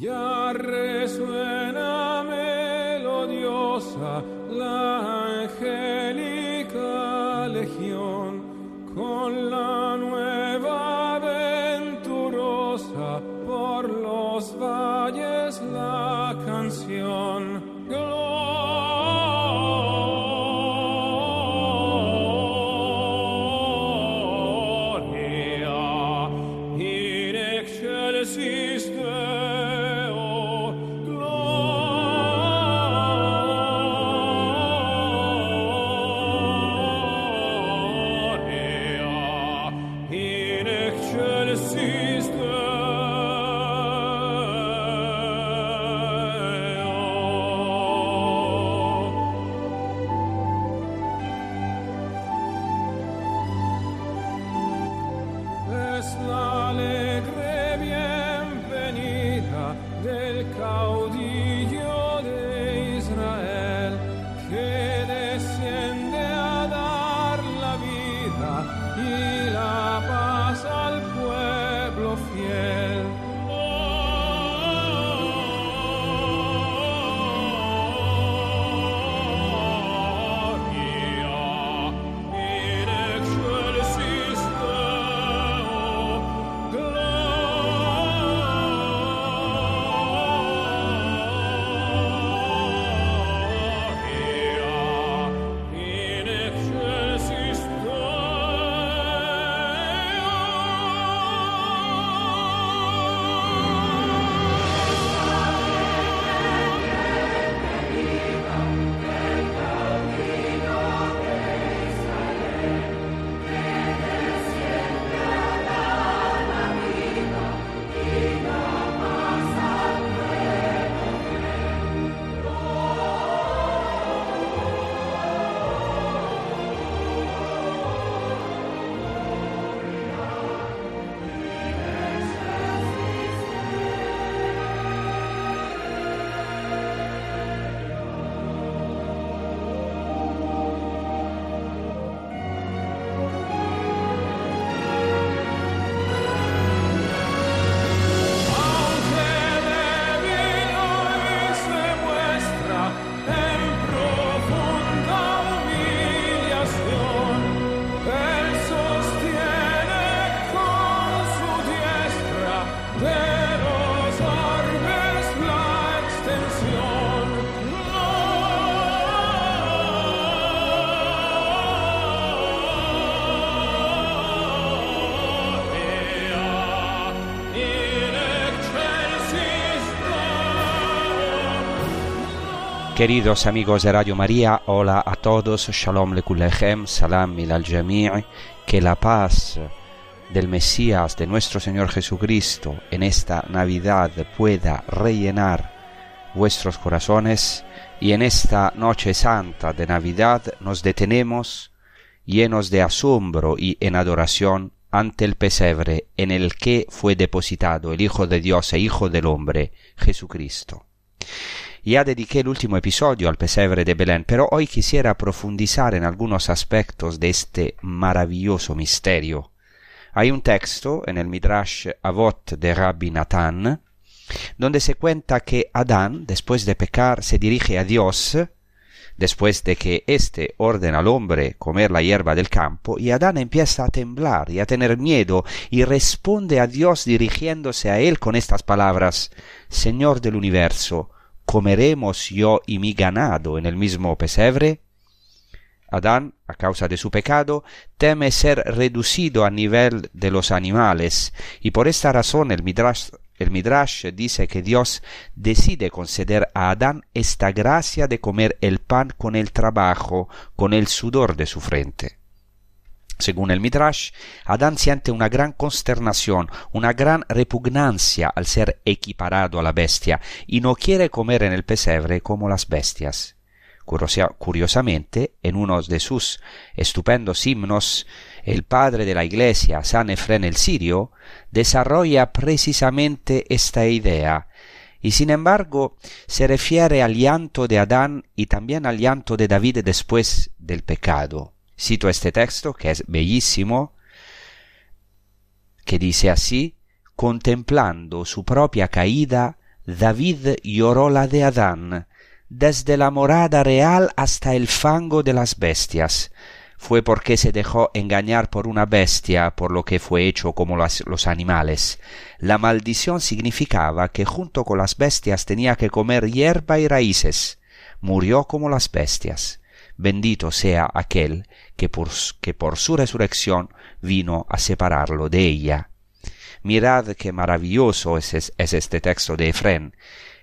ya resuelto. Queridos amigos de Radio María, hola a todos, Shalom lekulechem, salam al jami' que la paz del Mesías, de nuestro Señor Jesucristo, en esta Navidad pueda rellenar vuestros corazones y en esta noche santa de Navidad nos detenemos llenos de asombro y en adoración ante el pesebre en el que fue depositado el Hijo de Dios e Hijo del Hombre, Jesucristo. Ya dediqué el último episodio al pesebre de Belén, pero hoy quisiera profundizar en algunos aspectos de este maravilloso misterio. Hay un texto en el Midrash Avot de Rabbi Natán, donde se cuenta que Adán, después de pecar, se dirige a Dios, después de que éste ordena al hombre comer la hierba del campo, y Adán empieza a temblar y a tener miedo, y responde a Dios dirigiéndose a él con estas palabras, Señor del universo, ¿comeremos yo y mi ganado en el mismo pesebre? Adán, a causa de su pecado, teme ser reducido a nivel de los animales, y por esta razón el Midrash el Midrash dice que Dios decide conceder a Adán esta gracia de comer el pan con el trabajo, con el sudor de su frente. Según el Midrash, Adán siente una gran consternación, una gran repugnancia al ser equiparado a la bestia, y no quiere comer en el pesebre como las bestias. Curiosamente, en uno de sus estupendos himnos, el padre de la Iglesia, San Efren el Sirio, desarrolla precisamente esta idea, y sin embargo se refiere al llanto de Adán y también al llanto de David después del pecado. Cito este texto, que es bellísimo, que dice así, contemplando su propia caída, David lloró la de Adán, desde la morada real hasta el fango de las bestias, fue porque se dejó engañar por una bestia, por lo que fue hecho como los, animales. La maldición significaba que junto con las bestias tenía que comer hierba y raíces. Murió como las bestias. Bendito sea aquel que por, que por su resurrección vino a separarlo de ella. Mirad qué maravilloso es, es este texto de Efrén.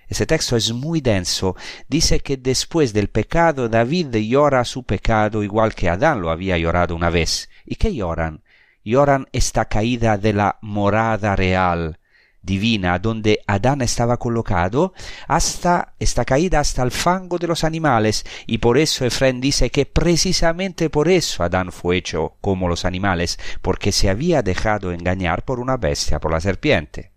Ese texto es muy denso. Dice que después del pecado David llora su pecado igual que Adán lo había llorado una vez. ¿Y qué lloran? Lloran esta caída de la morada real divina donde Adán estaba colocado hasta esta caída hasta el fango de los animales y por eso Efraín dice que precisamente por eso Adán fue hecho como los animales porque se había dejado engañar por una bestia por la serpiente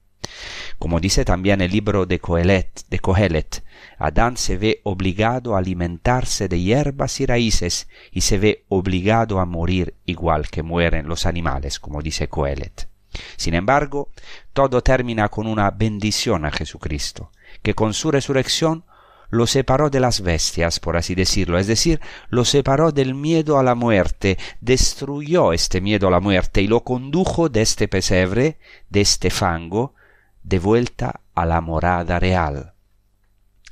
como dice también el libro de Coelet, de Cohelet, Adán se ve obligado a alimentarse de hierbas y raíces y se ve obligado a morir igual que mueren los animales, como dice Coelet. Sin embargo, todo termina con una bendición a Jesucristo, que con su resurrección lo separó de las bestias, por así decirlo, es decir, lo separó del miedo a la muerte, destruyó este miedo a la muerte y lo condujo de este pesebre, de este fango, de vuelta a la morada real.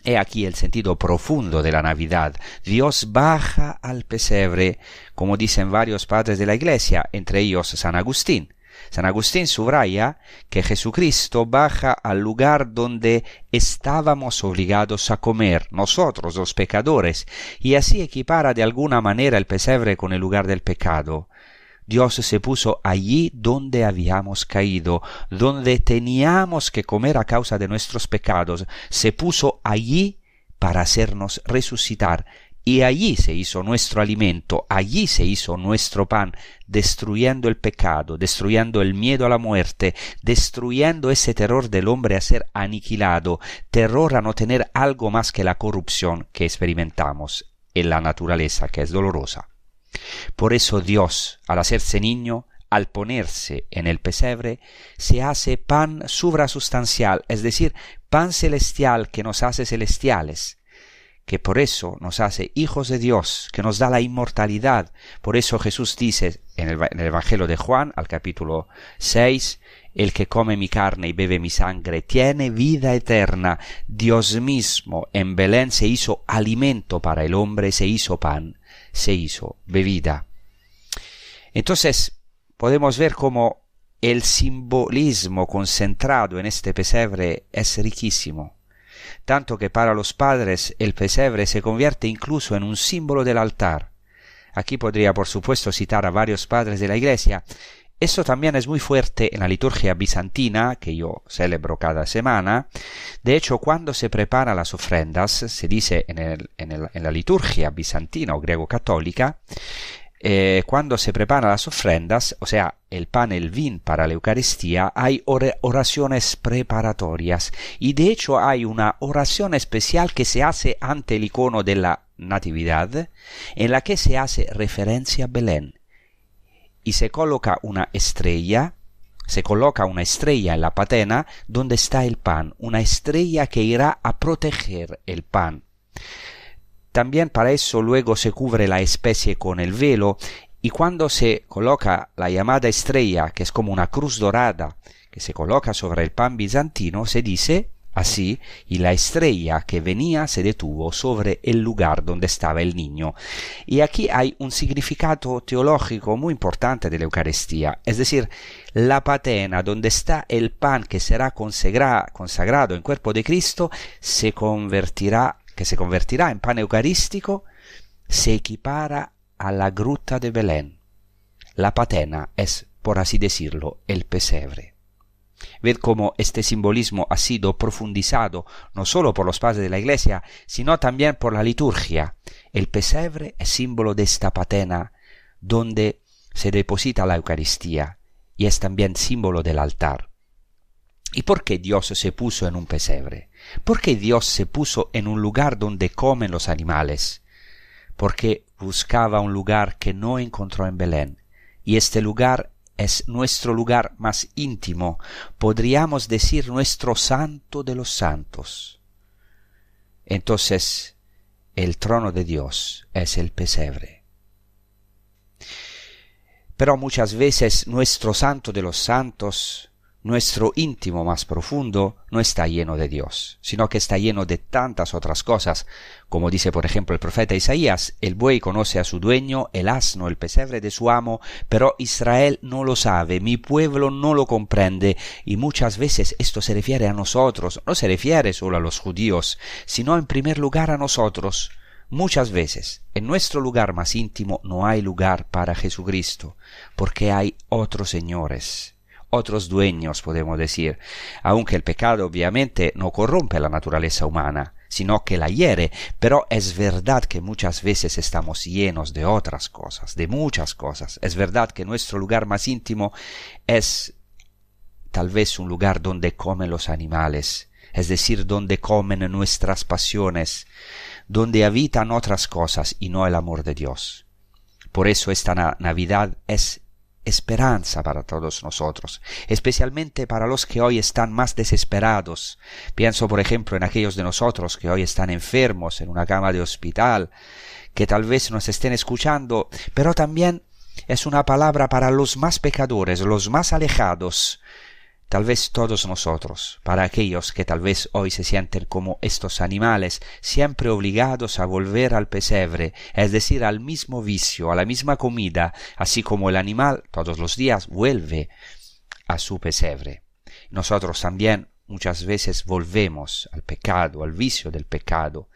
He aquí el sentido profundo de la Navidad. Dios baja al pesebre, como dicen varios padres de la Iglesia, entre ellos San Agustín. San Agustín subraya que Jesucristo baja al lugar donde estábamos obligados a comer, nosotros los pecadores, y así equipara de alguna manera el pesebre con el lugar del pecado. Dios se puso allí donde habíamos caído, donde teníamos que comer a causa de nuestros pecados, se puso allí para hacernos resucitar, y allí se hizo nuestro alimento, allí se hizo nuestro pan, destruyendo el pecado, destruyendo el miedo a la muerte, destruyendo ese terror del hombre a ser aniquilado, terror a no tener algo más que la corrupción que experimentamos en la naturaleza que es dolorosa. Por eso Dios, al hacerse niño, al ponerse en el pesebre, se hace pan subrasustancial, es decir, pan celestial que nos hace celestiales, que por eso nos hace hijos de Dios, que nos da la inmortalidad. Por eso Jesús dice en el, Evangelio de Juan, al capítulo 6, el que come mi carne y bebe mi sangre tiene vida eterna. Dios mismo en Belén se hizo alimento para el hombre, se hizo pan se hizo bebida. Entonces podemos ver cómo el simbolismo concentrado en este pesebre es riquísimo, tanto que para los padres el pesebre se convierte incluso en un símbolo del altar. Aquí podría por supuesto citar a varios padres de la Iglesia, eso también es muy fuerte en la liturgia bizantina, que yo celebro cada semana. De hecho, cuando se preparan las ofrendas, se dice en, la liturgia bizantina o griego-católica, eh, cuando se preparan las ofrendas, o sea, el pan el vin para la Eucaristía, hay oraciones preparatorias. Y de hecho hay una oración especial que se hace ante el icono de la Natividad, en la que se hace referencia a Belén y se coloca una estrella, se coloca una estrella en la patena donde está el pan, una estrella que irá a proteger el pan. También para eso luego se cubre la especie con el velo y cuando se coloca la llamada estrella, que es como una cruz dorada, que se coloca sobre el pan bizantino, se dice así, y la estrella que venía se detuvo sobre el lugar donde estaba el niño. Y aquí hay un significado teológico muy importante de la Eucaristía, es decir, la patena donde está el pan que será consagrado en cuerpo de Cristo, se convertirá, que se convertirá en pan eucarístico, se equipara a la gruta de Belén. La patena es, por así decirlo, el pesebre. Ved cómo este simbolismo ha sido profundizado no solo por los padres de la Iglesia, sino también por la liturgia. El pesebre es símbolo de esta patena donde se deposita la Eucaristía y es también símbolo del altar. ¿Y por qué Dios se puso en un pesebre? ¿Por qué Dios se puso en un lugar donde comen los animales? Porque buscaba un lugar que no encontró en Belén, y este lugar es nuestro lugar más íntimo, podríamos decir nuestro santo de los santos. Entonces, el trono de Dios es el pesebre. Pero muchas veces nuestro santo de los santos nuestro íntimo más profundo no está lleno de Dios, sino que está lleno de tantas otras cosas, como dice por ejemplo el profeta Isaías, el buey conoce a su dueño, el asno, el pesebre de su amo, pero Israel no lo sabe, mi pueblo no lo comprende, y muchas veces esto se refiere a nosotros, no se refiere solo a los judíos, sino en primer lugar a nosotros. Muchas veces en nuestro lugar más íntimo no hay lugar para Jesucristo, porque hay otros señores otros dueños, podemos decir, aunque el pecado obviamente no corrompe la naturaleza humana, sino que la hiere, pero es verdad que muchas veces estamos llenos de otras cosas, de muchas cosas. Es verdad que nuestro lugar más íntimo es tal vez un lugar donde comen los animales, es decir, donde comen nuestras pasiones, donde habitan otras cosas y no el amor de Dios. Por eso esta Navidad es esperanza para todos nosotros, especialmente para los que hoy están más desesperados. Pienso, por ejemplo, en aquellos de nosotros que hoy están enfermos en una cama de hospital, que tal vez nos estén escuchando, pero también es una palabra para los más pecadores, los más alejados, tal vez todos nosotros, para aquellos que tal vez hoy se sienten como estos animales, siempre obligados a volver al pesebre, es decir, al mismo vicio, a la misma comida, así como el animal todos los días vuelve a su pesebre. Nosotros también muchas veces volvemos al pecado, al vicio del pecado,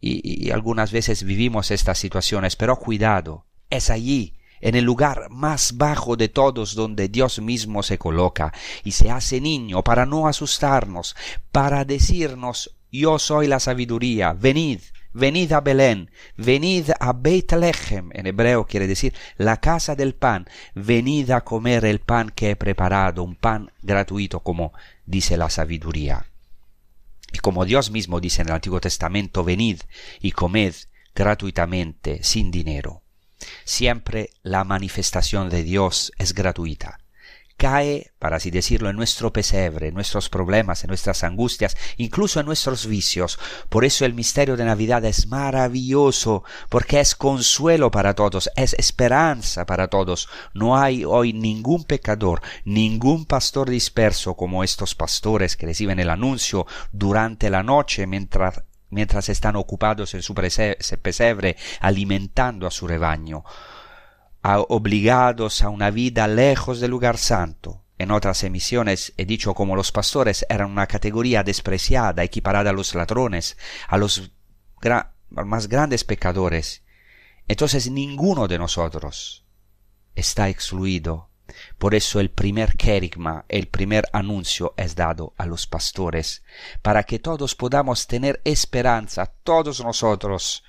y, algunas veces vivimos estas situaciones, pero cuidado, es allí en el lugar más bajo de todos donde Dios mismo se coloca y se hace niño para no asustarnos, para decirnos yo soy la sabiduría, venid, venid a Belén, venid a Bethlehem, en hebreo quiere decir la casa del pan, venid a comer el pan que he preparado, un pan gratuito como dice la sabiduría. Y como Dios mismo dice en el Antiguo Testamento, venid y comed gratuitamente, sin dinero. Siempre la manifestación de Dios es gratuita. Cae, para así decirlo, en nuestro pesebre, en nuestros problemas, en nuestras angustias, incluso en nuestros vicios. Por eso el misterio de Navidad es maravilloso, porque es consuelo para todos, es esperanza para todos. No hay hoy ningún pecador, ningún pastor disperso como estos pastores que reciben el anuncio durante la noche mientras mientras están ocupados en su pesebre alimentando a su rebaño, obligados a una vida lejos del lugar santo. En otras emisiones he dicho como los pastores eran una categoría despreciada, equiparada a los ladrones, a los más grandes pecadores. Entonces ninguno de nosotros está excluido por eso el primer querigma, el primer anuncio es dado a los pastores, para que todos podamos tener esperanza, todos nosotros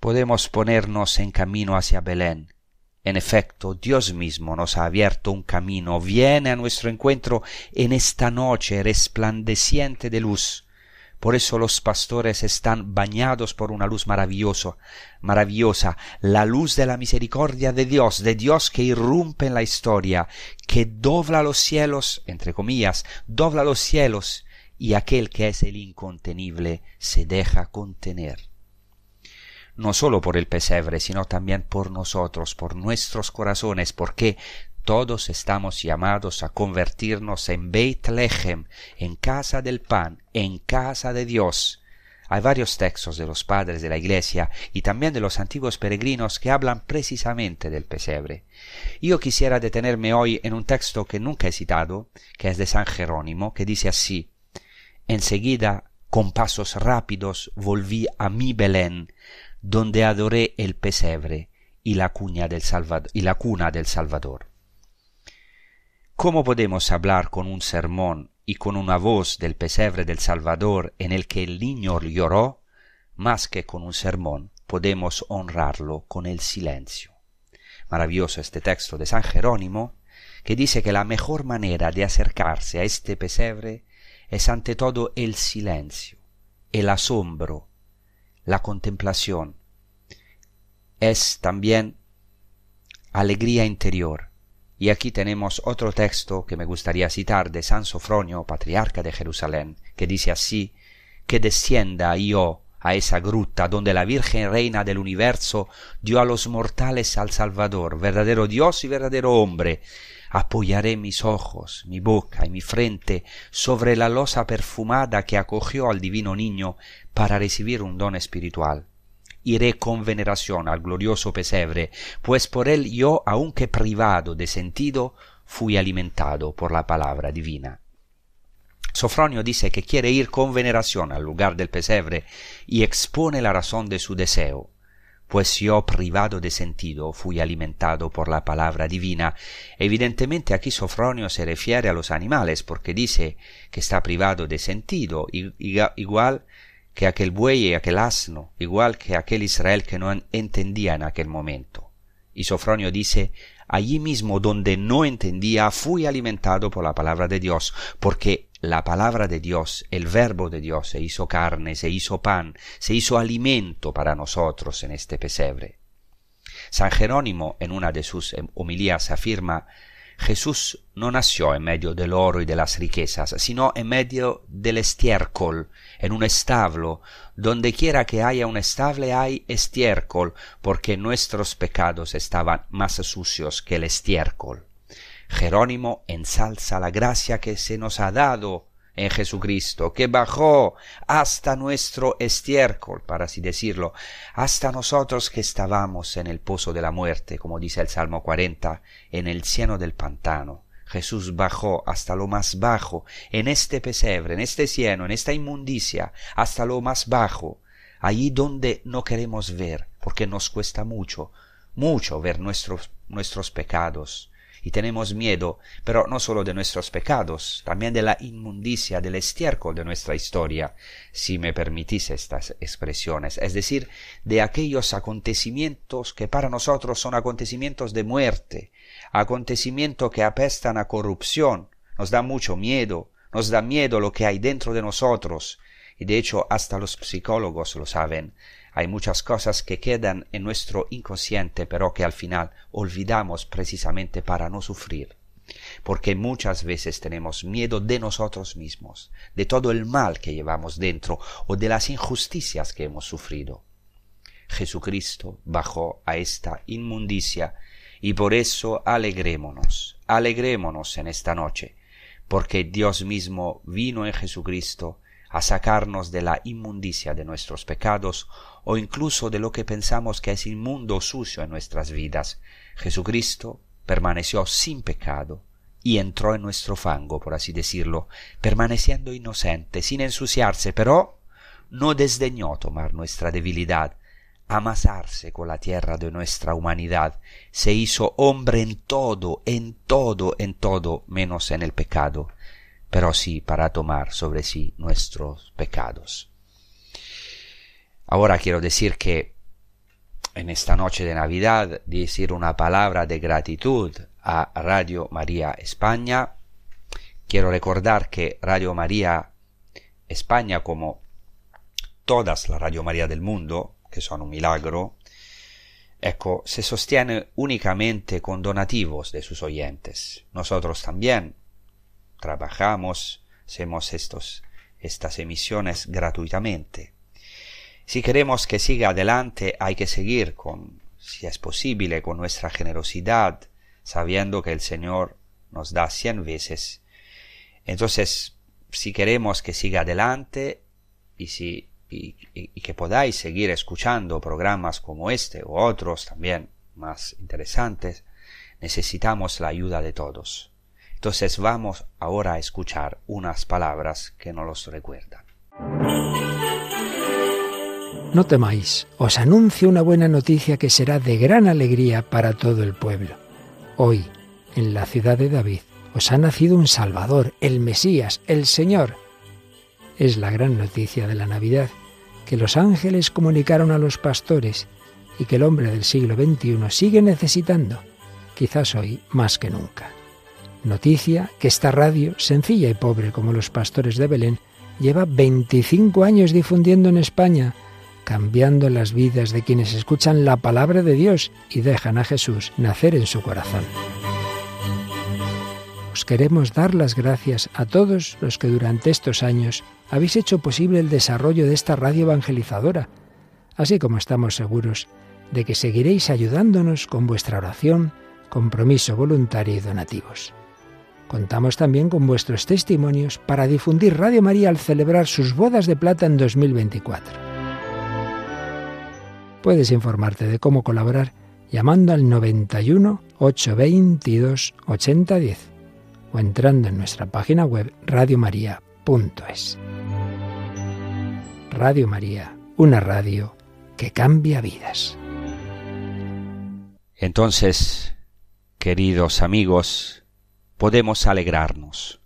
podemos ponernos en camino hacia Belén. En efecto, Dios mismo nos ha abierto un camino, viene a nuestro encuentro en esta noche resplandeciente de luz, por eso los pastores están bañados por una luz maravillosa, maravillosa, la luz de la misericordia de Dios, de Dios que irrumpe en la historia, que dobla los cielos, entre comillas, dobla los cielos, y aquel que es el incontenible se deja contener. no solo por el pesebre, sino también por nosotros, por nuestros corazones, porque todos estamos llamados a convertirnos en Beit Lechem, en casa del pan, en casa de Dios. Hay varios textos de los padres de la Iglesia y también de los antiguos peregrinos que hablan precisamente del pesebre. Yo quisiera detenerme hoy en un texto que nunca he citado, que es de San Jerónimo, que dice así Enseguida, con pasos rápidos, volví a mi Belén, donde adoré el pesebre y la, del y la cuna del Salvador. ¿Cómo podemos hablar con un sermón y con una voz del pesebre del Salvador en el que el niño lloró, más que con un sermón, podemos honrarlo con el silencio. Maravilloso este texto de San Jerónimo, que dice que la mejor manera de acercarse a este pesebre es ante todo el silencio, el asombro, la contemplación. Es también alegría interior, y aquí tenemos otro texto que me gustaría citar de San Sofronio, patriarca de Jerusalén, que dice así, que descienda yo a esa gruta donde la Virgen Reina del universo dio a los mortales al Salvador, verdadero Dios y verdadero hombre. Apoyaré mis ojos, mi boca y mi frente sobre la losa perfumada que acogió al divino niño para recibir un don espiritual iré con veneración al glorioso pesebre, pues por él yo, aunque privado de sentido, fui alimentado por la palabra divina. Sofronio dice que quiere ir con veneración al lugar del pesebre y expone la razón de su deseo, pues yo privado de sentido fui alimentado por la palabra divina. Evidentemente aquí Sofronio se refiere a los animales porque dice que está privado de sentido, igual que aquel buey y aquel asno, igual que aquel Israel que no entendía en aquel momento. Y Sofronio dice, allí mismo donde no entendía fui alimentado por la palabra de Dios, porque la palabra de Dios, el verbo de Dios se hizo carne, se hizo pan, se hizo alimento para nosotros en este pesebre. San Jerónimo en una de sus homilías afirma Jesús no nació en medio del oro y de las riquezas, sino en medio del estiércol, en un establo. Donde quiera que haya un estable hay estiércol, porque nuestros pecados estaban más sucios que el estiércol. Jerónimo ensalza la gracia que se nos ha dado en Jesucristo, que bajó hasta nuestro estiércol, para así decirlo, hasta nosotros que estábamos en el pozo de la muerte, como dice el Salmo 40, en el cieno del pantano. Jesús bajó hasta lo más bajo, en este pesebre, en este cieno, en esta inmundicia, hasta lo más bajo, allí donde no queremos ver, porque nos cuesta mucho, mucho ver nuestros, nuestros pecados, y tenemos miedo, pero no solo de nuestros pecados, también de la inmundicia, del estiércol de nuestra historia, si me permitís estas expresiones, es decir, de aquellos acontecimientos que para nosotros son acontecimientos de muerte, acontecimientos que apestan a corrupción, nos da mucho miedo, nos da miedo lo que hay dentro de nosotros, y de hecho hasta los psicólogos lo saben, hay muchas cosas que quedan en nuestro inconsciente, pero que al final olvidamos precisamente para no sufrir. Porque muchas veces tenemos miedo de nosotros mismos, de todo el mal que llevamos dentro o de las injusticias que hemos sufrido. Jesucristo bajó a esta inmundicia y por eso alegrémonos, alegrémonos en esta noche, porque Dios mismo vino en Jesucristo a sacarnos de la inmundicia de nuestros pecados o incluso de lo que pensamos que es inmundo o sucio en nuestras vidas. Jesucristo permaneció sin pecado y entró en nuestro fango, por así decirlo, permaneciendo inocente, sin ensuciarse, pero no desdeñó tomar nuestra debilidad, amasarse con la tierra de nuestra humanidad, se hizo hombre en todo, en todo, en todo, menos en el pecado pero sí para tomar sobre sí nuestros pecados. Ahora quiero decir que en esta noche de Navidad decir una palabra de gratitud a Radio María España. Quiero recordar que Radio María España, como todas las Radio María del mundo, que son un milagro, ecco, se sostiene únicamente con donativos de sus oyentes. Nosotros también trabajamos, hacemos estos, estas emisiones gratuitamente. Si queremos que siga adelante, hay que seguir con, si es posible, con nuestra generosidad, sabiendo que el Señor nos da cien veces. Entonces, si queremos que siga adelante y si y, que podáis seguir escuchando programas como este u otros también más interesantes, necesitamos la ayuda de todos. Entonces vamos ahora a escuchar unas palabras que nos los recuerdan. No temáis, os anuncio una buena noticia que será de gran alegría para todo el pueblo. Hoy, en la ciudad de David, os ha nacido un Salvador, el Mesías, el Señor. Es la gran noticia de la Navidad que los ángeles comunicaron a los pastores y que el hombre del siglo XXI sigue necesitando, quizás hoy más que nunca. Noticia que esta radio, sencilla y pobre como los pastores de Belén, lleva 25 años difundiendo en España, cambiando las vidas de quienes escuchan la palabra de Dios y dejan a Jesús nacer en su corazón. Os queremos dar las gracias a todos los que durante estos años habéis hecho posible el desarrollo de esta radio evangelizadora, así como estamos seguros de que seguiréis ayudándonos con vuestra oración, compromiso voluntario y donativos. Contamos también con vuestros testimonios para difundir Radio María al celebrar sus bodas de plata en 2024. Puedes informarte de cómo colaborar llamando al 91 822 8010 o entrando en nuestra página web radiomaria.es. Radio María, una radio que cambia vidas. Entonces, queridos amigos, podemos alegrarnos.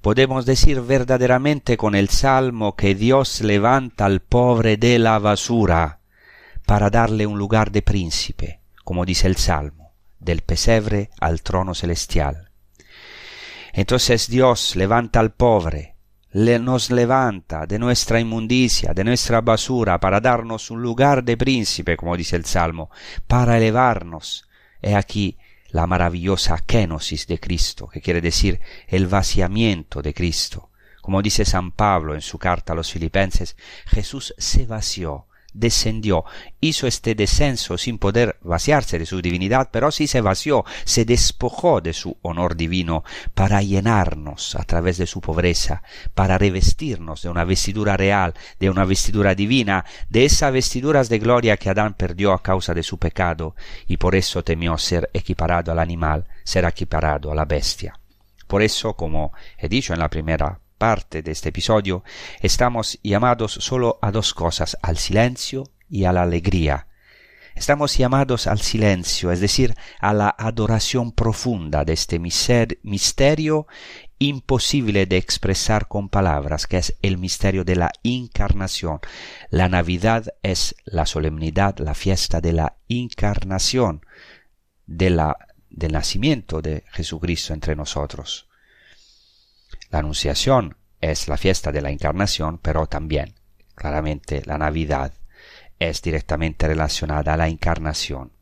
Podemos decir verdaderamente con el Salmo que Dios levanta al pobre de la basura para darle un lugar de príncipe, como dice el Salmo, del pesebre al trono celestial. Entonces Dios levanta al pobre, nos levanta de nuestra inmundicia, de nuestra basura, para darnos un lugar de príncipe, como dice el Salmo, para elevarnos. He aquí la maravillosa kenosis de Cristo, que quiere decir el vaciamiento de Cristo. Como dice San Pablo en su carta a los filipenses, Jesús se vació descendió, hizo este descenso sin poder vaciarse de su divinidad, pero sí se vació, se despojó de su honor divino para llenarnos a través de su pobreza, para revestirnos de una vestidura real, de una vestidura divina, de esas vestiduras de gloria que Adán perdió a causa de su pecado, y por eso temió ser equiparado al animal, ser equiparado a la bestia. Por eso, como he dicho en la primera parte de este episodio, estamos llamados solo a dos cosas, al silencio y a la alegría. Estamos llamados al silencio, es decir, a la adoración profunda de este misterio imposible de expresar con palabras, que es el misterio de la encarnación. La Navidad es la solemnidad, la fiesta de la encarnación, de la, del nacimiento de Jesucristo entre nosotros. La Anunciación es la fiesta de la Encarnación, pero también, claramente, la Navidad es directamente relacionada a la Encarnación.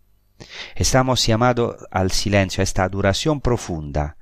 Estamos llamados al silencio, a esta adoración profunda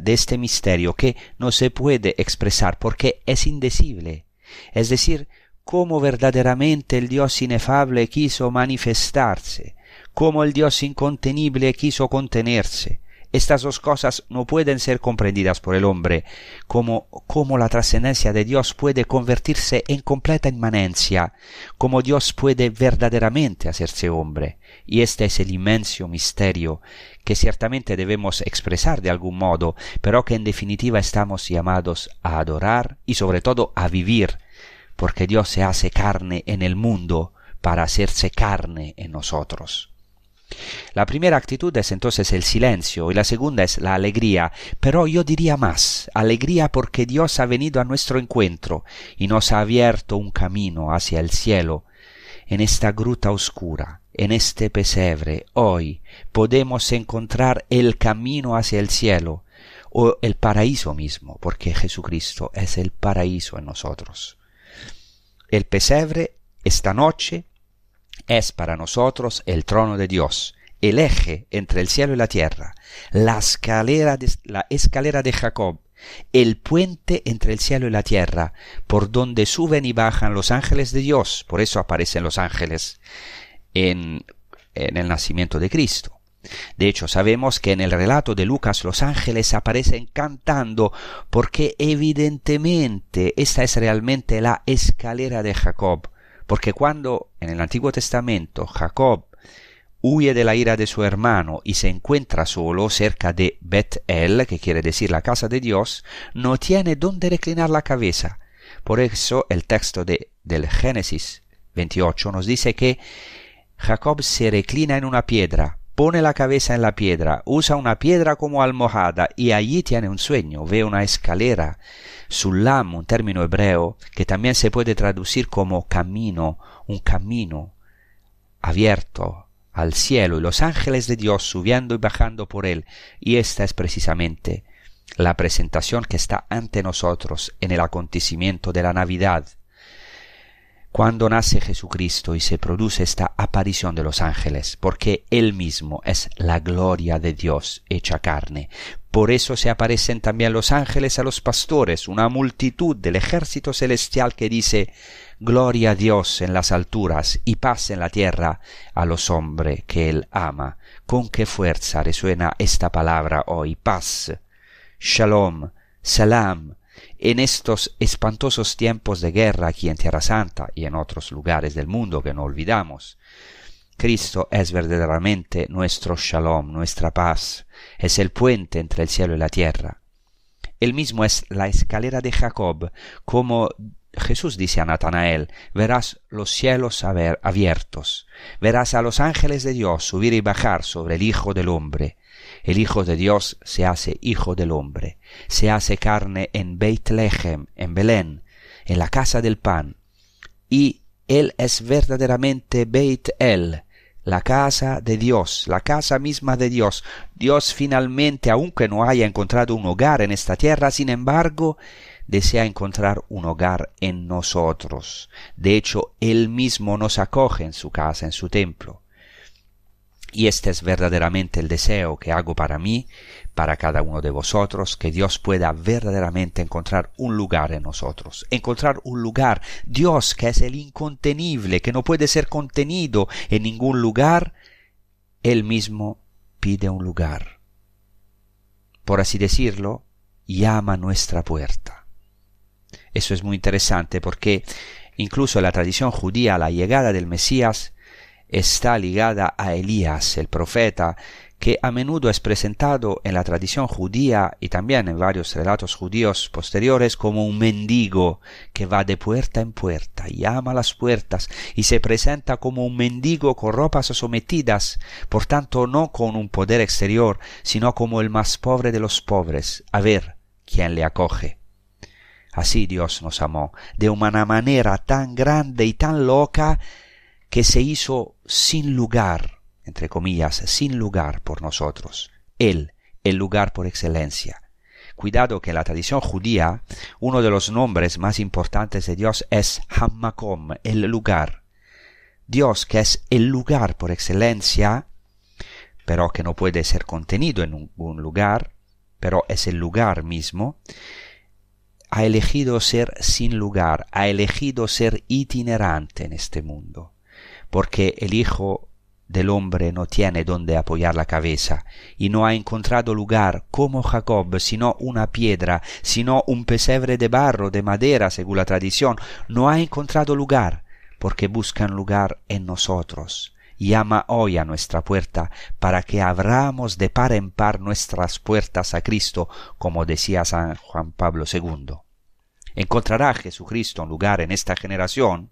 de este misterio que no se puede expresar porque es indecible. Es decir, cómo verdaderamente el Dios inefable quiso manifestarse, cómo el Dios incontenible quiso contenerse, estas dos cosas no pueden ser comprendidas por el hombre, como, como la trascendencia de Dios puede convertirse en completa inmanencia, como Dios puede verdaderamente hacerse hombre. Y este es el inmenso misterio que ciertamente debemos expresar de algún modo, pero que en definitiva estamos llamados a adorar y sobre todo a vivir, porque Dios se hace carne en el mundo para hacerse carne en nosotros. La primera actitud es entonces el silencio y la segunda es la alegría, pero yo diría más, alegría porque Dios ha venido a nuestro encuentro y nos ha abierto un camino hacia el cielo. En esta gruta oscura, en este pesebre, hoy podemos encontrar el camino hacia el cielo o el paraíso mismo, porque Jesucristo es el paraíso en nosotros. El pesebre esta noche es para nosotros el trono de Dios, el eje entre el cielo y la tierra, la escalera de, la escalera de Jacob, el puente entre el cielo y la tierra, por donde suben y bajan los ángeles de Dios. Por eso aparecen los ángeles en, en el nacimiento de Cristo. De hecho, sabemos que en el relato de Lucas los ángeles aparecen cantando porque evidentemente esta es realmente la escalera de Jacob, porque cuando en el Antiguo Testamento Jacob huye de la ira de su hermano y se encuentra solo cerca de Bet-El, que quiere decir la casa de Dios, no tiene dónde reclinar la cabeza. Por eso el texto de, del Génesis 28 nos dice que Jacob se reclina en una piedra, pone la cabeza en la piedra, usa una piedra como almohada y allí tiene un sueño, ve una escalera, sulam, un término hebreo que también se puede traducir como camino, un camino abierto, al cielo y los ángeles de Dios subiendo y bajando por él. Y esta es precisamente la presentación que está ante nosotros en el acontecimiento de la Navidad. Cuando nace Jesucristo y se produce esta aparición de los ángeles, porque Él mismo es la gloria de Dios hecha carne. Por eso se aparecen también los ángeles a los pastores, una multitud del ejército celestial que dice Gloria a Dios en las alturas y paz en la tierra a los hombres que Él ama. Con qué fuerza resuena esta palabra hoy. Paz, shalom, salam. En estos espantosos tiempos de guerra aquí en Tierra Santa y en otros lugares del mundo que no olvidamos, Cristo es verdaderamente nuestro shalom, nuestra paz, es el puente entre el cielo y la tierra. Él mismo es la escalera de Jacob, como Jesús dice a Natanael, verás los cielos abiertos, verás a los ángeles de Dios subir y bajar sobre el Hijo del Hombre. El Hijo de Dios se hace Hijo del Hombre, se hace carne en Beit-Lehem, en Belén, en la casa del pan, y Él es verdaderamente Beit-El, la casa de Dios, la casa misma de Dios. Dios finalmente, aunque no haya encontrado un hogar en esta tierra, sin embargo, desea encontrar un hogar en nosotros. De hecho, Él mismo nos acoge en su casa, en su templo. Y este es verdaderamente el deseo que hago para mí, para cada uno de vosotros, que Dios pueda verdaderamente encontrar un lugar en nosotros, encontrar un lugar, Dios que es el incontenible, que no puede ser contenido en ningún lugar, Él mismo pide un lugar. Por así decirlo, llama nuestra puerta. Eso es muy interesante porque incluso la tradición judía la llegada del Mesías está ligada a Elías, el profeta, que a menudo es presentado en la tradición judía y también en varios relatos judíos posteriores como un mendigo que va de puerta en puerta, llama a las puertas y se presenta como un mendigo con ropas sometidas, por tanto no con un poder exterior, sino como el más pobre de los pobres, a ver quién le acoge. Así Dios nos amó, de una manera tan grande y tan loca, que se hizo sin lugar, entre comillas, sin lugar por nosotros. Él, el lugar por excelencia. Cuidado que en la tradición judía uno de los nombres más importantes de Dios es Hammakom, el lugar. Dios, que es el lugar por excelencia, pero que no puede ser contenido en un lugar, pero es el lugar mismo, ha elegido ser sin lugar, ha elegido ser itinerante en este mundo, porque el Hijo del hombre no tiene donde apoyar la cabeza, y no ha encontrado lugar como Jacob, sino una piedra, sino un pesebre de barro, de madera, según la tradición, no ha encontrado lugar, porque buscan lugar en nosotros. Llama hoy a nuestra puerta para que abramos de par en par nuestras puertas a Cristo, como decía San Juan Pablo II. ¿Encontrará Jesucristo un lugar en esta generación?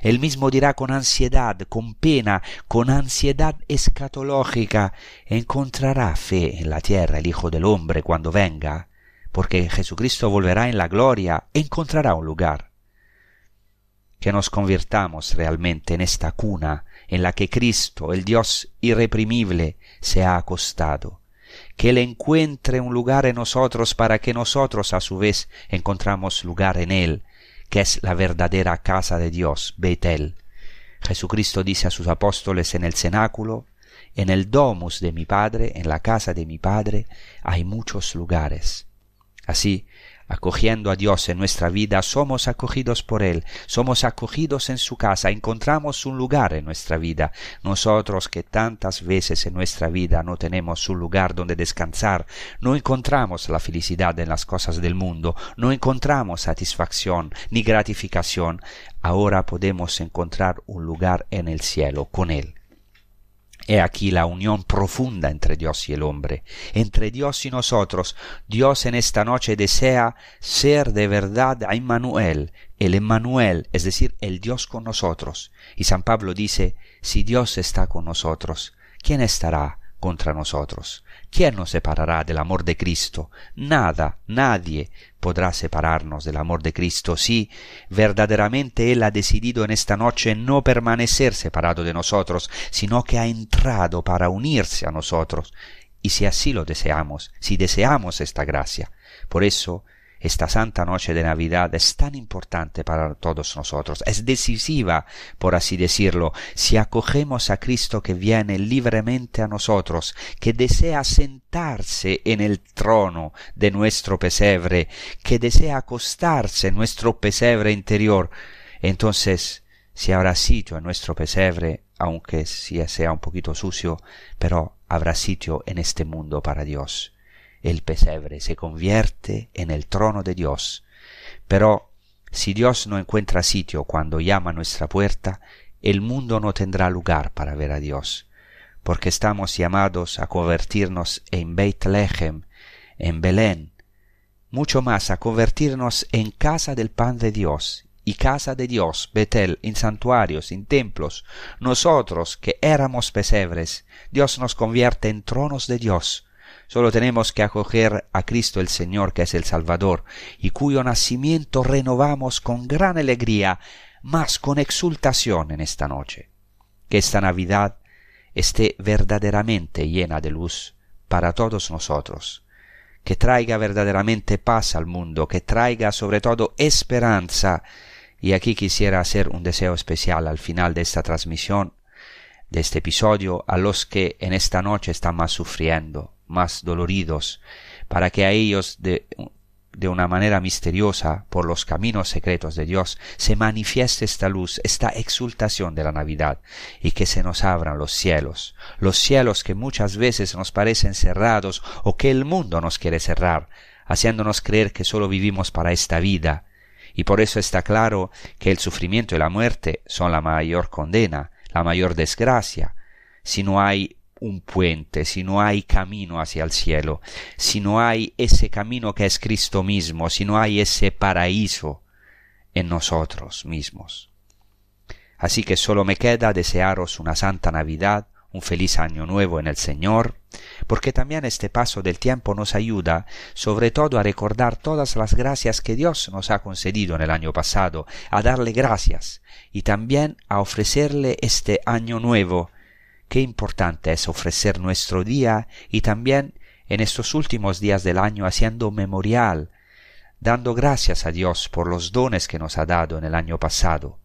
Él mismo dirá con ansiedad, con pena, con ansiedad escatológica, ¿encontrará fe en la tierra el Hijo del Hombre cuando venga? Porque Jesucristo volverá en la gloria, encontrará un lugar. Que nos convirtamos realmente en esta cuna en la que Cristo, el Dios irreprimible, se ha acostado que Él encuentre un lugar en nosotros para que nosotros a su vez encontramos lugar en Él, que es la verdadera casa de Dios, Betel. Jesucristo dice a sus apóstoles en el cenáculo, en el domus de mi Padre, en la casa de mi Padre, hay muchos lugares. Así, acogiendo a Dios en nuestra vida, somos acogidos por Él, somos acogidos en su casa, encontramos un lugar en nuestra vida. Nosotros que tantas veces en nuestra vida no tenemos un lugar donde descansar, no encontramos la felicidad en las cosas del mundo, no encontramos satisfacción ni gratificación, ahora podemos encontrar un lugar en el cielo con Él. He aquí la unión profunda entre Dios y el hombre, entre Dios y nosotros. Dios en esta noche desea ser de verdad a Emmanuel, el Emmanuel, es decir, el Dios con nosotros. Y San Pablo dice, si Dios está con nosotros, ¿quién estará contra nosotros? ¿Quién nos separará del amor de Cristo? Nada, nadie podrá separarnos del amor de Cristo si verdaderamente Él ha decidido en esta noche no permanecer separado de nosotros, sino que ha entrado para unirse a nosotros. Y si así lo deseamos, si deseamos esta gracia. Por eso esta santa noche de Navidad es tan importante para todos nosotros, es decisiva, por así decirlo, si acogemos a Cristo que viene libremente a nosotros, que desea sentarse en el trono de nuestro pesebre, que desea acostarse en nuestro pesebre interior, entonces si habrá sitio en nuestro pesebre, aunque sea un poquito sucio, pero habrá sitio en este mundo para Dios el pesebre se convierte en el trono de Dios. Pero si Dios no encuentra sitio cuando llama a nuestra puerta, el mundo no tendrá lugar para ver a Dios, porque estamos llamados a convertirnos en Bethlehem, en Belén, mucho más a convertirnos en casa del pan de Dios y casa de Dios, Betel, en santuarios, en templos. Nosotros que éramos pesebres, Dios nos convierte en tronos de Dios, Solo tenemos que acoger a Cristo el Señor, que es el Salvador, y cuyo nacimiento renovamos con gran alegría, más con exultación en esta noche. Que esta Navidad esté verdaderamente llena de luz para todos nosotros, que traiga verdaderamente paz al mundo, que traiga sobre todo esperanza. Y aquí quisiera hacer un deseo especial al final de esta transmisión, de este episodio, a los que en esta noche están más sufriendo, más doloridos, para que a ellos de, de una manera misteriosa, por los caminos secretos de Dios, se manifieste esta luz, esta exultación de la Navidad, y que se nos abran los cielos, los cielos que muchas veces nos parecen cerrados o que el mundo nos quiere cerrar, haciéndonos creer que sólo vivimos para esta vida, y por eso está claro que el sufrimiento y la muerte son la mayor condena, la mayor desgracia, si no hay un puente, si no hay camino hacia el cielo, si no hay ese camino que es Cristo mismo, si no hay ese paraíso en nosotros mismos. Así que solo me queda desearos una santa Navidad, un feliz año nuevo en el Señor, porque también este paso del tiempo nos ayuda sobre todo a recordar todas las gracias que Dios nos ha concedido en el año pasado, a darle gracias y también a ofrecerle este año nuevo qué importante es ofrecer nuestro día y también en estos últimos días del año haciendo memorial, dando gracias a Dios por los dones que nos ha dado en el año pasado.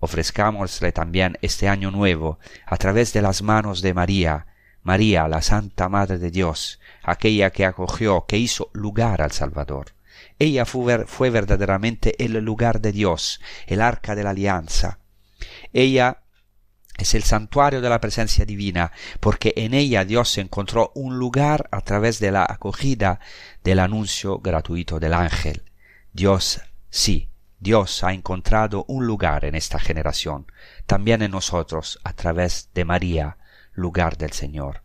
Ofrezcámosle también este año nuevo a través de las manos de María, María, la Santa Madre de Dios, aquella que acogió, que hizo lugar al Salvador. Ella fue, fue verdaderamente el lugar de Dios, el arca de la alianza. Ella es el santuario de la presencia divina, porque en ella Dios encontró un lugar a través de la acogida del anuncio gratuito del ángel. Dios, sí, Dios ha encontrado un lugar en esta generación, también en nosotros, a través de María, lugar del Señor.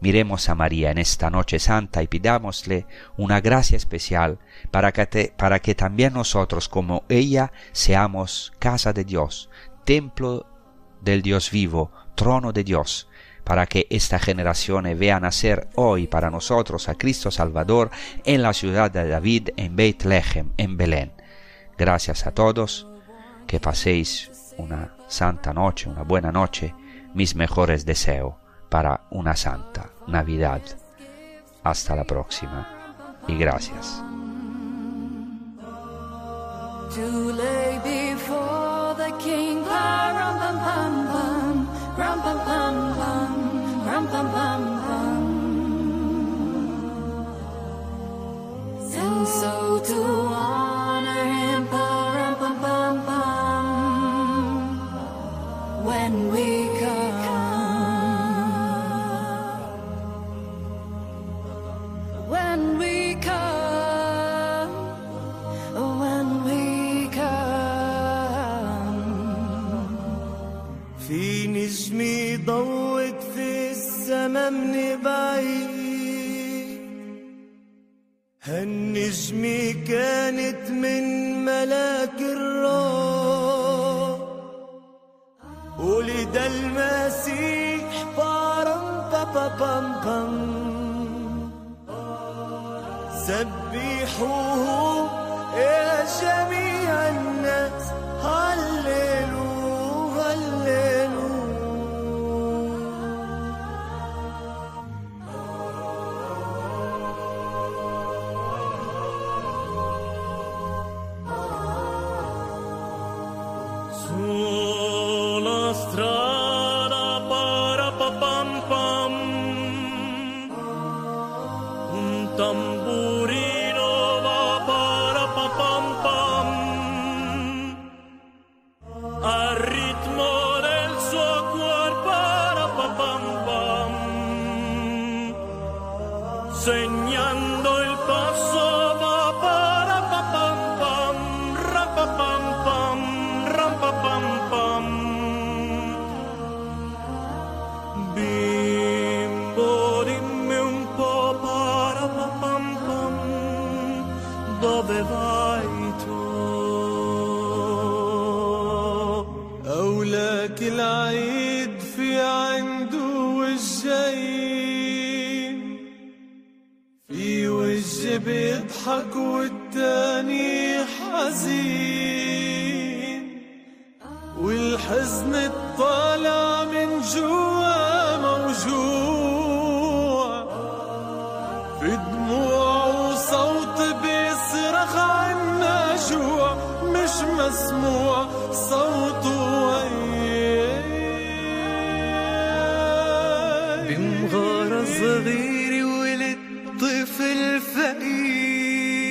Miremos a María en esta noche santa y pidámosle una gracia especial para que, para que también nosotros, como ella, seamos casa de Dios, templo del Dios vivo, trono de Dios, para que esta generación vea nacer hoy para nosotros a Cristo Salvador en la ciudad de David, en Bethlehem, en Belén. Gracias a todos, que paséis una santa noche, una buena noche, mis mejores deseos para una santa Navidad. Hasta la próxima y gracias. so too همني بعيد هالنجمة كانت من ملاك الروح. ولد المسيح بارم بابا بام بام. سبحوه يا جميل. So بدموع وصوت بيصرخ عنا جوع مش مسموع صوته وياه بمغارة صغيرة ولد طفل فقير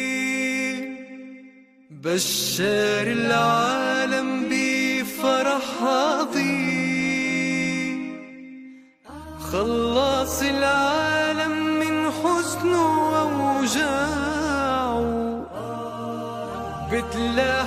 بشر العالم بفرح عظيم. love.